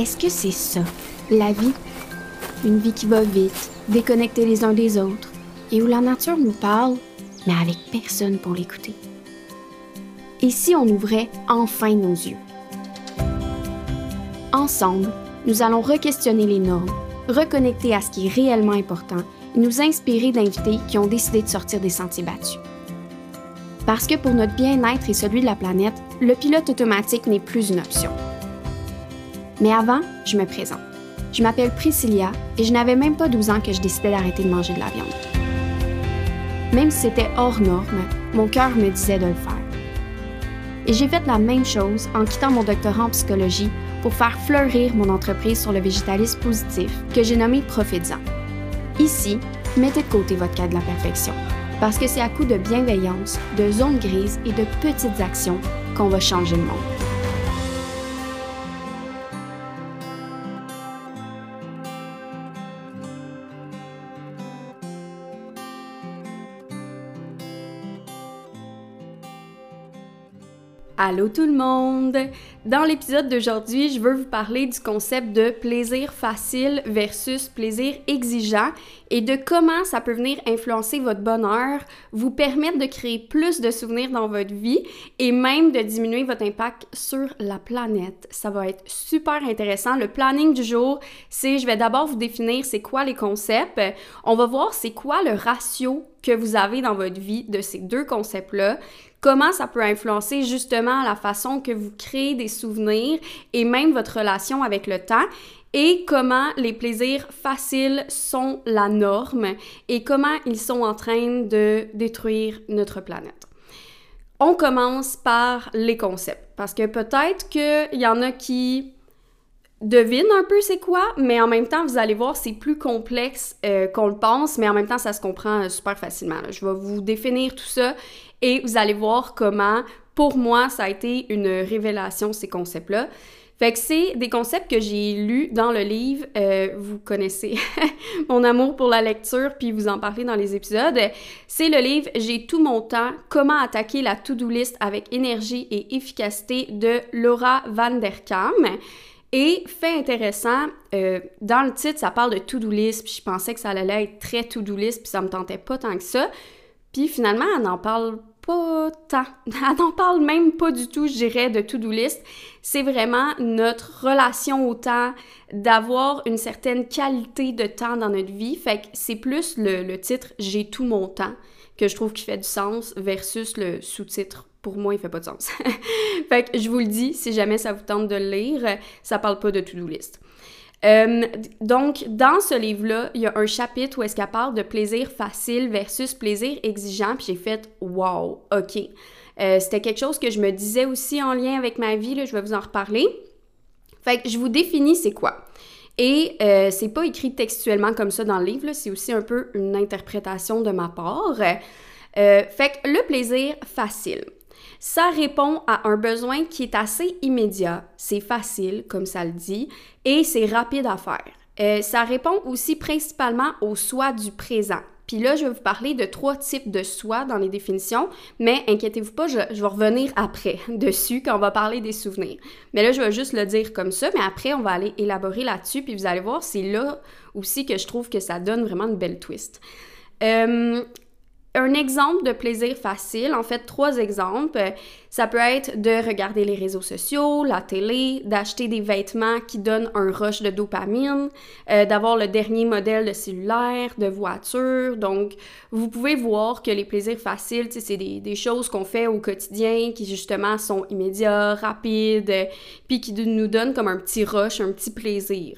Est-ce que c'est ça, la vie? Une vie qui va vite, déconnectée les uns des autres, et où la nature nous parle, mais avec personne pour l'écouter. Et si on ouvrait enfin nos yeux? Ensemble, nous allons re-questionner les normes, reconnecter à ce qui est réellement important et nous inspirer d'invités qui ont décidé de sortir des sentiers battus. Parce que pour notre bien-être et celui de la planète, le pilote automatique n'est plus une option. Mais avant, je me présente. Je m'appelle Priscilla et je n'avais même pas 12 ans que je décidais d'arrêter de manger de la viande. Même si c'était hors norme, mon cœur me disait de le faire. Et j'ai fait la même chose en quittant mon doctorat en psychologie pour faire fleurir mon entreprise sur le végétalisme positif que j'ai nommé Profitsan. Ici, mettez de côté votre cas de la perfection, parce que c'est à coup de bienveillance, de zones grises et de petites actions qu'on va changer le monde. Allô tout le monde! Dans l'épisode d'aujourd'hui, je veux vous parler du concept de plaisir facile versus plaisir exigeant et de comment ça peut venir influencer votre bonheur, vous permettre de créer plus de souvenirs dans votre vie et même de diminuer votre impact sur la planète. Ça va être super intéressant. Le planning du jour, c'est je vais d'abord vous définir c'est quoi les concepts. On va voir c'est quoi le ratio que vous avez dans votre vie de ces deux concepts-là comment ça peut influencer justement la façon que vous créez des souvenirs et même votre relation avec le temps et comment les plaisirs faciles sont la norme et comment ils sont en train de détruire notre planète. On commence par les concepts parce que peut-être qu'il y en a qui devinent un peu c'est quoi, mais en même temps, vous allez voir, c'est plus complexe euh, qu'on le pense, mais en même temps, ça se comprend euh, super facilement. Je vais vous définir tout ça et vous allez voir comment, pour moi, ça a été une révélation, ces concepts-là. Fait que c'est des concepts que j'ai lus dans le livre. Euh, vous connaissez mon amour pour la lecture, puis vous en parlez dans les épisodes. C'est le livre J'ai tout mon temps, comment attaquer la to-do list avec énergie et efficacité de Laura Van Der Kam. Et fait intéressant, euh, dans le titre, ça parle de to-do list, puis je pensais que ça allait être très to-do list, puis ça me tentait pas tant que ça. Puis finalement, elle n'en parle pas tant. Elle n'en parle même pas du tout, je dirais, de to-do list. C'est vraiment notre relation au temps, d'avoir une certaine qualité de temps dans notre vie. Fait que c'est plus le, le titre J'ai tout mon temps que je trouve qui fait du sens versus le sous-titre pour moi, il fait pas de sens. fait que je vous le dis, si jamais ça vous tente de le lire, ça parle pas de to-do list. Euh, donc, dans ce livre-là, il y a un chapitre où est-ce qu'elle parle de plaisir facile versus plaisir exigeant, puis j'ai fait « wow, ok euh, C'était quelque chose que je me disais aussi en lien avec ma vie, là, je vais vous en reparler. Fait que je vous définis c'est quoi. Et euh, c'est pas écrit textuellement comme ça dans le livre, c'est aussi un peu une interprétation de ma part. Euh, fait que le plaisir facile. Ça répond à un besoin qui est assez immédiat, c'est facile, comme ça le dit, et c'est rapide à faire. Euh, ça répond aussi principalement au soi du présent. Puis là, je vais vous parler de trois types de soi dans les définitions, mais inquiétez-vous pas, je, je, vais revenir après dessus quand on va parler des souvenirs. Mais là, je vais juste le dire comme ça, mais après, on va aller élaborer là-dessus, puis vous allez voir, c'est là aussi que je trouve que ça donne vraiment une belle twist. Euh, un exemple de plaisir facile, en fait trois exemples, ça peut être de regarder les réseaux sociaux, la télé, d'acheter des vêtements qui donnent un rush de dopamine, euh, d'avoir le dernier modèle de cellulaire, de voiture. Donc, vous pouvez voir que les plaisirs faciles, c'est des, des, choses qu'on fait au quotidien qui justement sont immédiats, rapides, puis qui nous donnent comme un petit rush, un petit plaisir.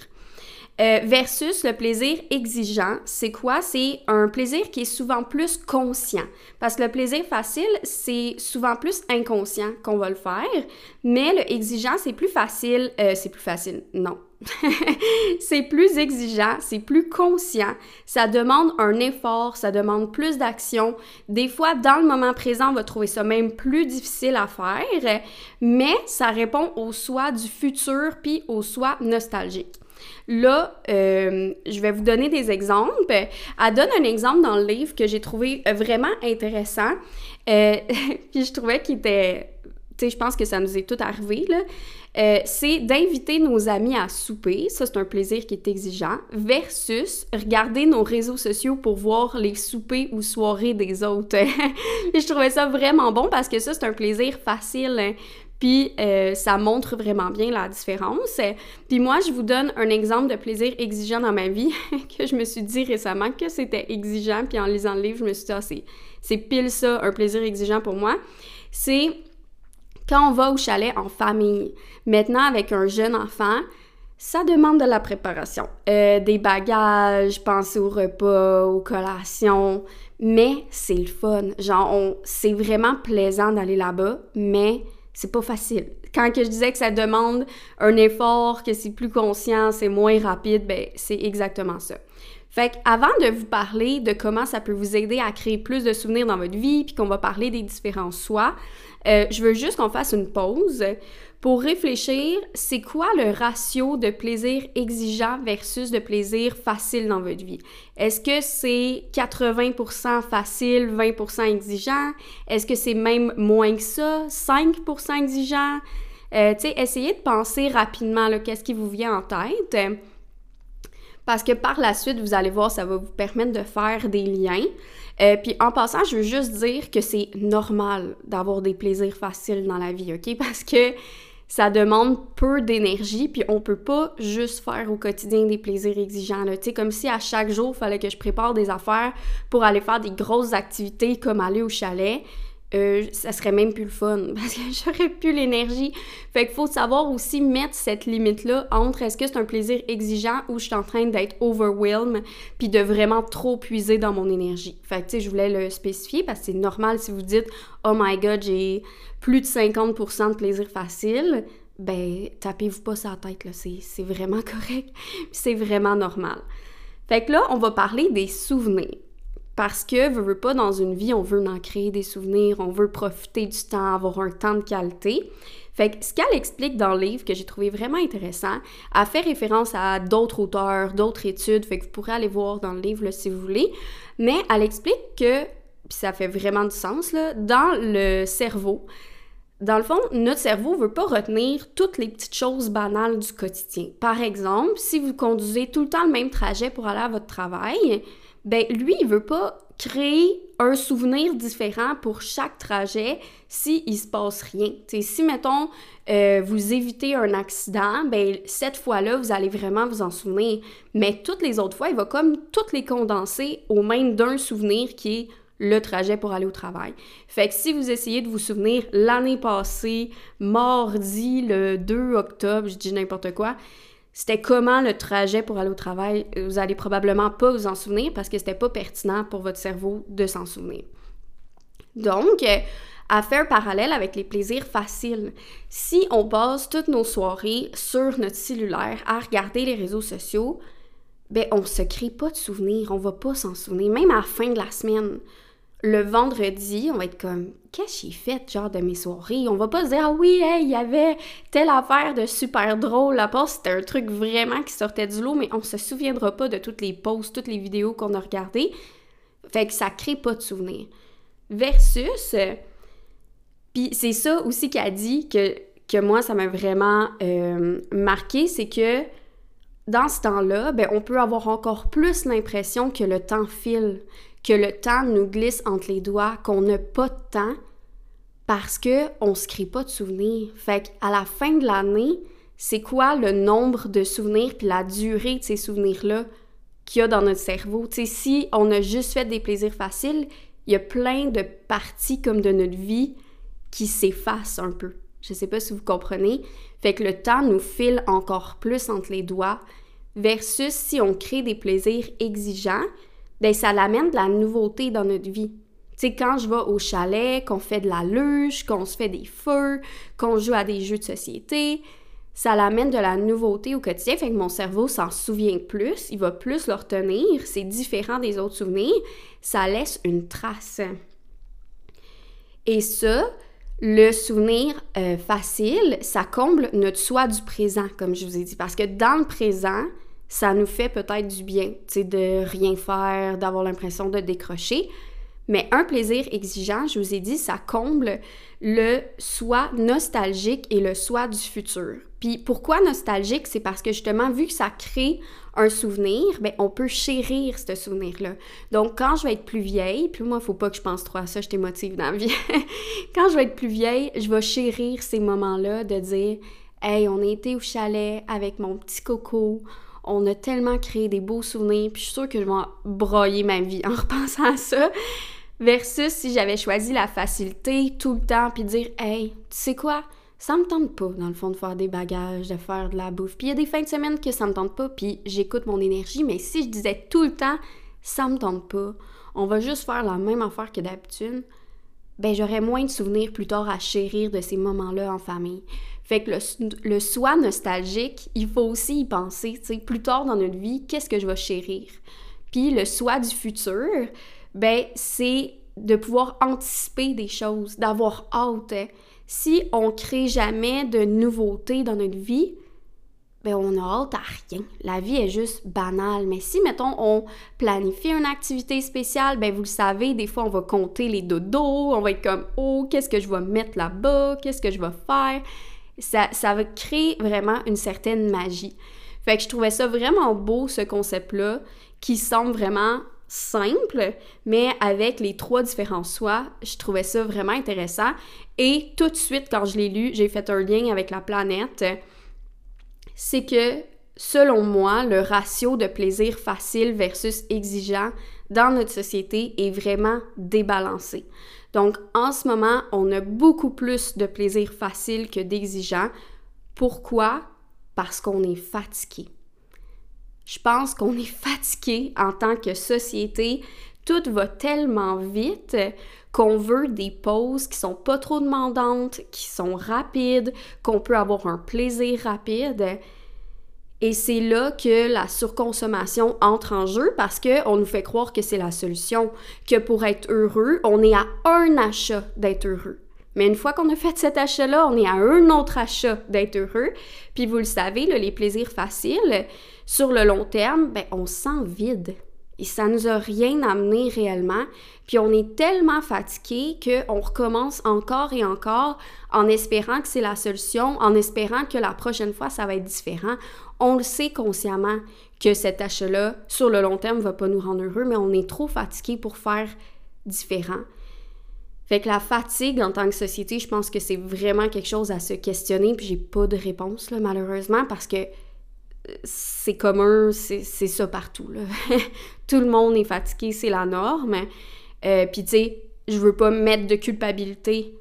Euh, versus le plaisir exigeant, c'est quoi? C'est un plaisir qui est souvent plus conscient. Parce que le plaisir facile, c'est souvent plus inconscient qu'on va le faire, mais le exigeant, c'est plus facile. Euh, c'est plus facile, non. c'est plus exigeant, c'est plus conscient, ça demande un effort, ça demande plus d'action. Des fois, dans le moment présent, on va trouver ça même plus difficile à faire, mais ça répond au soi du futur puis au soi nostalgique. Là, euh, je vais vous donner des exemples. Elle donne un exemple dans le livre que j'ai trouvé vraiment intéressant. Euh, puis je trouvais qu'il était tu sais, je pense que ça nous est tout arrivé, là, euh, c'est d'inviter nos amis à souper, ça c'est un plaisir qui est exigeant, versus regarder nos réseaux sociaux pour voir les soupers ou soirées des autres. Je trouvais ça vraiment bon parce que ça c'est un plaisir facile. Puis euh, ça montre vraiment bien la différence. Puis moi, je vous donne un exemple de plaisir exigeant dans ma vie que je me suis dit récemment que c'était exigeant. Puis en lisant le livre, je me suis dit, ah, c'est pile ça, un plaisir exigeant pour moi. C'est quand on va au chalet en famille, maintenant avec un jeune enfant, ça demande de la préparation. Euh, des bagages, penser au repas, aux collations, mais c'est le fun. Genre, c'est vraiment plaisant d'aller là-bas, mais c'est pas facile. Quand que je disais que ça demande un effort, que c'est plus conscient, c'est moins rapide, ben c'est exactement ça. Fait avant de vous parler de comment ça peut vous aider à créer plus de souvenirs dans votre vie, puis qu'on va parler des différents soi, euh, je veux juste qu'on fasse une pause pour réfléchir, c'est quoi le ratio de plaisir exigeant versus de plaisir facile dans votre vie? Est-ce que c'est 80% facile, 20% exigeant? Est-ce que c'est même moins que ça, 5% exigeant? Euh, tu sais, essayez de penser rapidement, qu'est-ce qui vous vient en tête? Parce que par la suite, vous allez voir, ça va vous permettre de faire des liens. Euh, puis en passant, je veux juste dire que c'est normal d'avoir des plaisirs faciles dans la vie, OK? Parce que ça demande peu d'énergie, puis on peut pas juste faire au quotidien des plaisirs exigeants. Tu sais, comme si à chaque jour, il fallait que je prépare des affaires pour aller faire des grosses activités comme aller au chalet. Euh, ça serait même plus le fun parce que j'aurais plus l'énergie. Fait qu'il faut savoir aussi mettre cette limite-là entre est-ce que c'est un plaisir exigeant ou je suis en train d'être overwhelmed puis de vraiment trop puiser dans mon énergie. Fait que tu sais, je voulais le spécifier parce que c'est normal si vous dites oh my god, j'ai plus de 50% de plaisir facile. Ben, tapez-vous pas sa tête, là. C'est vraiment correct. c'est vraiment normal. Fait que là, on va parler des souvenirs. Parce que, veut, veut pas, dans une vie, on veut en créer des souvenirs, on veut profiter du temps, avoir un temps de qualité. Fait que ce qu'elle explique dans le livre, que j'ai trouvé vraiment intéressant, elle fait référence à d'autres auteurs, d'autres études, fait que vous pourrez aller voir dans le livre si vous voulez, mais elle explique que, puis ça fait vraiment du sens, là, dans le cerveau, dans le fond, notre cerveau veut pas retenir toutes les petites choses banales du quotidien. Par exemple, si vous conduisez tout le temps le même trajet pour aller à votre travail, ben lui, il veut pas créer un souvenir différent pour chaque trajet s'il il se passe rien. si, mettons, euh, vous évitez un accident, ben cette fois-là, vous allez vraiment vous en souvenir. Mais toutes les autres fois, il va comme toutes les condenser au même d'un souvenir qui est le trajet pour aller au travail. Fait que si vous essayez de vous souvenir l'année passée, mardi, le 2 octobre, je dis n'importe quoi, c'était comment le trajet pour aller au travail, vous allez probablement pas vous en souvenir parce que c'était pas pertinent pour votre cerveau de s'en souvenir. Donc, à faire parallèle avec les plaisirs faciles. Si on passe toutes nos soirées sur notre cellulaire à regarder les réseaux sociaux, ben on se crée pas de souvenirs, on va pas s'en souvenir, même à la fin de la semaine le vendredi, on va être comme qu'est-ce que j'ai fait genre de mes soirées? On va pas se dire ah oui, il y avait telle affaire de super drôle à part c'était un truc vraiment qui sortait du lot mais on se souviendra pas de toutes les posts, toutes les vidéos qu'on a regardées. Fait que ça crée pas de souvenirs. Versus puis c'est ça aussi qu'elle dit que que moi ça m'a vraiment euh, marqué, c'est que dans ce temps-là, ben, on peut avoir encore plus l'impression que le temps file, que le temps nous glisse entre les doigts, qu'on n'a pas de temps parce que on se crée pas de souvenirs. Fait qu'à la fin de l'année, c'est quoi le nombre de souvenirs puis la durée de ces souvenirs-là qu'il y a dans notre cerveau? Tu sais, si on a juste fait des plaisirs faciles, il y a plein de parties comme de notre vie qui s'effacent un peu. Je sais pas si vous comprenez. Fait que le temps nous file encore plus entre les doigts versus si on crée des plaisirs exigeants, ben ça l'amène de la nouveauté dans notre vie. Tu sais, quand je vais au chalet, qu'on fait de la luge, qu'on se fait des feux, qu'on joue à des jeux de société, ça l'amène de la nouveauté au quotidien, fait que mon cerveau s'en souvient plus, il va plus le retenir, c'est différent des autres souvenirs, ça laisse une trace. Et ça, le souvenir euh, facile, ça comble notre soi du présent, comme je vous ai dit, parce que dans le présent, ça nous fait peut-être du bien, tu de rien faire, d'avoir l'impression de décrocher. Mais un plaisir exigeant, je vous ai dit, ça comble le soi nostalgique et le soi du futur. Puis pourquoi nostalgique? C'est parce que justement, vu que ça crée un souvenir, ben on peut chérir ce souvenir-là. Donc quand je vais être plus vieille, puis moi, il faut pas que je pense trop à ça, je t'émotive dans la vie. quand je vais être plus vieille, je vais chérir ces moments-là de dire Hey, on a été au chalet avec mon petit coco, on a tellement créé des beaux souvenirs, puis je suis sûre que je vais broyer ma vie en repensant à ça. Versus si j'avais choisi la facilité tout le temps, puis dire Hey, tu sais quoi? Ça me tente pas, dans le fond, de faire des bagages, de faire de la bouffe. Puis il y a des fins de semaine que ça me tente pas, puis j'écoute mon énergie, mais si je disais tout le temps Ça me tente pas, on va juste faire la même affaire que d'habitude, ben j'aurais moins de souvenirs plus tard à chérir de ces moments-là en famille. Fait que le, le soi nostalgique, il faut aussi y penser, tu sais, plus tard dans notre vie, qu'est-ce que je vais chérir? Puis le soi du futur, ben c'est de pouvoir anticiper des choses, d'avoir hâte. Si on crée jamais de nouveautés dans notre vie, ben on a hâte à rien. La vie est juste banale. Mais si, mettons, on planifie une activité spéciale, ben vous le savez, des fois, on va compter les dodos, on va être comme, oh, qu'est-ce que je vais mettre là-bas, qu'est-ce que je vais faire? Ça, ça va créer vraiment une certaine magie. Fait que je trouvais ça vraiment beau, ce concept-là, qui semble vraiment simple, mais avec les trois différents soi, je trouvais ça vraiment intéressant. Et tout de suite, quand je l'ai lu, j'ai fait un lien avec la planète. C'est que, selon moi, le ratio de plaisir facile versus exigeant dans notre société est vraiment débalancé. Donc, en ce moment, on a beaucoup plus de plaisir facile que d'exigeant. Pourquoi? Parce qu'on est fatigué. Je pense qu'on est fatigué en tant que société. Tout va tellement vite qu'on veut des pauses qui sont pas trop demandantes, qui sont rapides, qu'on peut avoir un plaisir rapide. Et c'est là que la surconsommation entre en jeu parce qu'on nous fait croire que c'est la solution, que pour être heureux, on est à un achat d'être heureux. Mais une fois qu'on a fait cet achat-là, on est à un autre achat d'être heureux. Puis vous le savez, les plaisirs faciles, sur le long terme, ben, on se sent vide. Et ça nous a rien amené réellement. Puis on est tellement fatigué qu'on recommence encore et encore en espérant que c'est la solution, en espérant que la prochaine fois, ça va être différent. On le sait consciemment que cet achat-là, sur le long terme, ne va pas nous rendre heureux, mais on est trop fatigué pour faire différent. Fait que la fatigue en tant que société, je pense que c'est vraiment quelque chose à se questionner, puis j'ai pas de réponse, là, malheureusement, parce que euh, c'est commun, c'est ça partout. Là. Tout le monde est fatigué, c'est la norme. Euh, puis tu sais, je veux pas mettre de culpabilité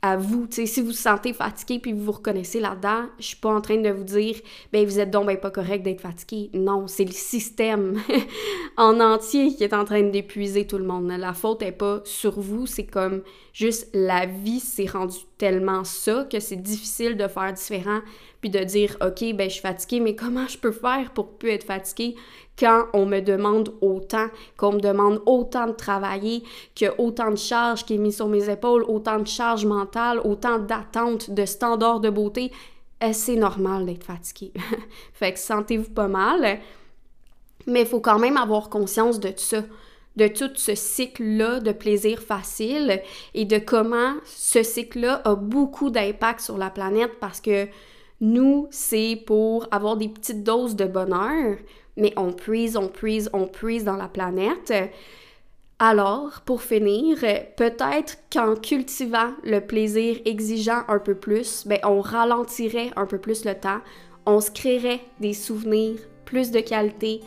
à vous. sais, si vous vous sentez fatigué puis vous vous reconnaissez là-dedans, je suis pas en train de vous dire ben vous êtes donc ben pas correct d'être fatigué. Non, c'est le système en entier qui est en train d'épuiser tout le monde. La faute est pas sur vous, c'est comme juste la vie s'est rendue tellement ça que c'est difficile de faire différent puis de dire OK, ben je suis fatiguée, mais comment je peux faire pour plus être fatiguée? Quand on me demande autant, qu'on me demande autant de travailler, qu'il autant de charges qui est mis sur mes épaules, autant de charges mentales, autant d'attentes, de standards de beauté, eh, c'est normal d'être fatigué. fait que sentez-vous pas mal, mais il faut quand même avoir conscience de ça de tout ce cycle-là de plaisir facile et de comment ce cycle-là a beaucoup d'impact sur la planète parce que nous, c'est pour avoir des petites doses de bonheur, mais on puise, on puise, on puise dans la planète. Alors, pour finir, peut-être qu'en cultivant le plaisir exigeant un peu plus, ben, on ralentirait un peu plus le temps, on se créerait des souvenirs plus de qualité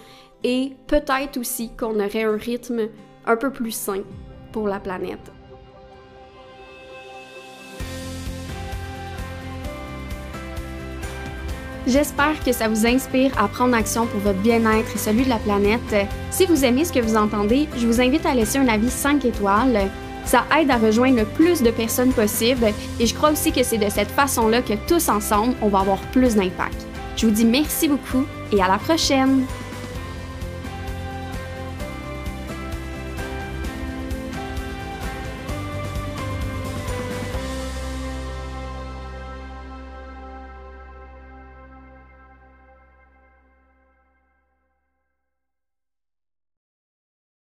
et peut-être aussi qu'on aurait un rythme un peu plus sain pour la planète. J'espère que ça vous inspire à prendre action pour votre bien-être et celui de la planète. Si vous aimez ce que vous entendez, je vous invite à laisser un avis 5 étoiles. Ça aide à rejoindre le plus de personnes possible et je crois aussi que c'est de cette façon-là que tous ensemble, on va avoir plus d'impact. Je vous dis merci beaucoup et à la prochaine!